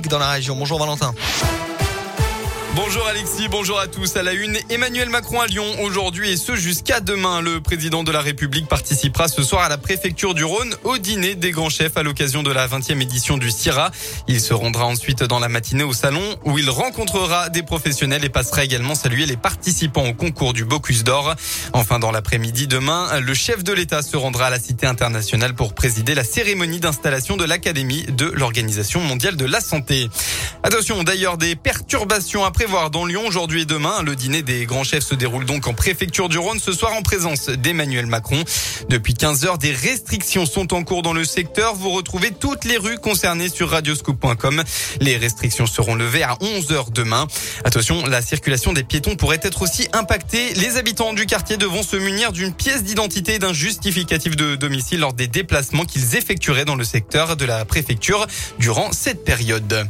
dans la région. Bonjour Valentin. Bonjour Alexis, bonjour à tous. À la une, Emmanuel Macron à Lyon aujourd'hui et ce jusqu'à demain. Le président de la République participera ce soir à la préfecture du Rhône au dîner des grands chefs à l'occasion de la 20e édition du CIRA. Il se rendra ensuite dans la matinée au salon où il rencontrera des professionnels et passera également saluer les participants au concours du Bocuse d'Or. Enfin, dans l'après-midi demain, le chef de l'État se rendra à la Cité internationale pour présider la cérémonie d'installation de l'Académie de l'Organisation mondiale de la santé. Attention d'ailleurs des perturbations après voir dans Lyon aujourd'hui et demain. Le dîner des grands chefs se déroule donc en préfecture du Rhône ce soir en présence d'Emmanuel Macron. Depuis 15 heures, des restrictions sont en cours dans le secteur. Vous retrouvez toutes les rues concernées sur radioscoop.com. Les restrictions seront levées à 11 heures demain. Attention, la circulation des piétons pourrait être aussi impactée. Les habitants du quartier devront se munir d'une pièce d'identité et d'un justificatif de domicile lors des déplacements qu'ils effectueraient dans le secteur de la préfecture durant cette période.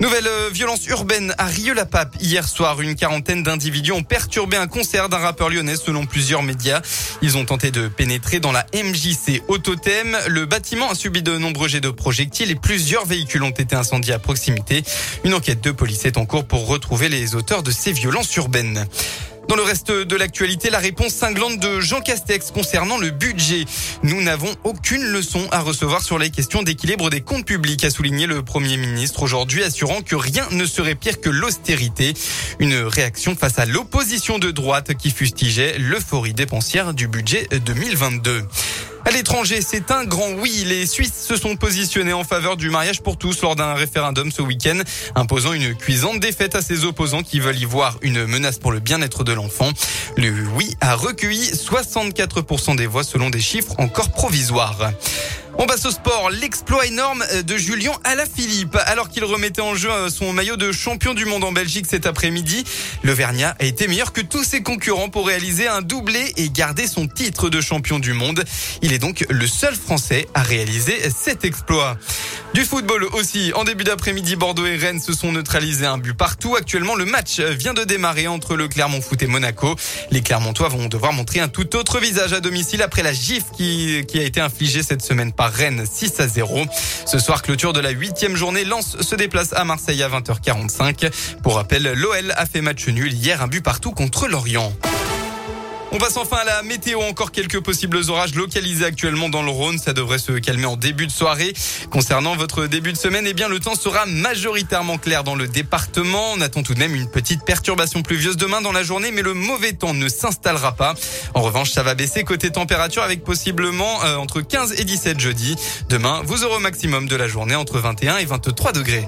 Nouvelle euh, violence urbaine à Rieux-la-Pape. Hier soir, une quarantaine d'individus ont perturbé un concert d'un rappeur lyonnais selon plusieurs médias. Ils ont tenté de pénétrer dans la MJC Autothème. Le bâtiment a subi de nombreux jets de projectiles et plusieurs véhicules ont été incendiés à proximité. Une enquête de police est en cours pour retrouver les auteurs de ces violences urbaines. Dans le reste de l'actualité, la réponse cinglante de Jean Castex concernant le budget. Nous n'avons aucune leçon à recevoir sur les questions d'équilibre des comptes publics, a souligné le Premier ministre aujourd'hui, assurant que rien ne serait pire que l'austérité. Une réaction face à l'opposition de droite qui fustigeait l'euphorie dépensière du budget 2022. À l'étranger, c'est un grand oui. Les Suisses se sont positionnés en faveur du mariage pour tous lors d'un référendum ce week-end, imposant une cuisante défaite à ses opposants qui veulent y voir une menace pour le bien-être de l'enfant. Le oui a recueilli 64% des voix selon des chiffres encore provisoires. On passe au sport. L'exploit énorme de Julien Alaphilippe. Alors qu'il remettait en jeu euh, son maillot de champion du monde en Belgique cet après-midi, le Vernia a été meilleur que tous ses concurrents pour réaliser un doublé et garder son titre de champion du monde. Il est donc le seul Français à réaliser cet exploit. Du football aussi. En début d'après-midi, Bordeaux et Rennes se sont neutralisés un but partout. Actuellement, le match vient de démarrer entre le Clermont Foot et Monaco. Les Clermontois vont devoir montrer un tout autre visage à domicile après la gifle qui, qui a été infligée cette semaine par Rennes 6 à 0. Ce soir, clôture de la huitième journée. Lens se déplace à Marseille à 20h45. Pour rappel, l'OL a fait match nul hier, un but partout contre Lorient. On passe enfin à la météo. Encore quelques possibles orages localisés actuellement dans le Rhône. Ça devrait se calmer en début de soirée. Concernant votre début de semaine, eh bien, le temps sera majoritairement clair dans le département. On attend tout de même une petite perturbation pluvieuse demain dans la journée, mais le mauvais temps ne s'installera pas. En revanche, ça va baisser côté température avec possiblement euh, entre 15 et 17 jeudi. Demain, vous aurez au maximum de la journée entre 21 et 23 degrés.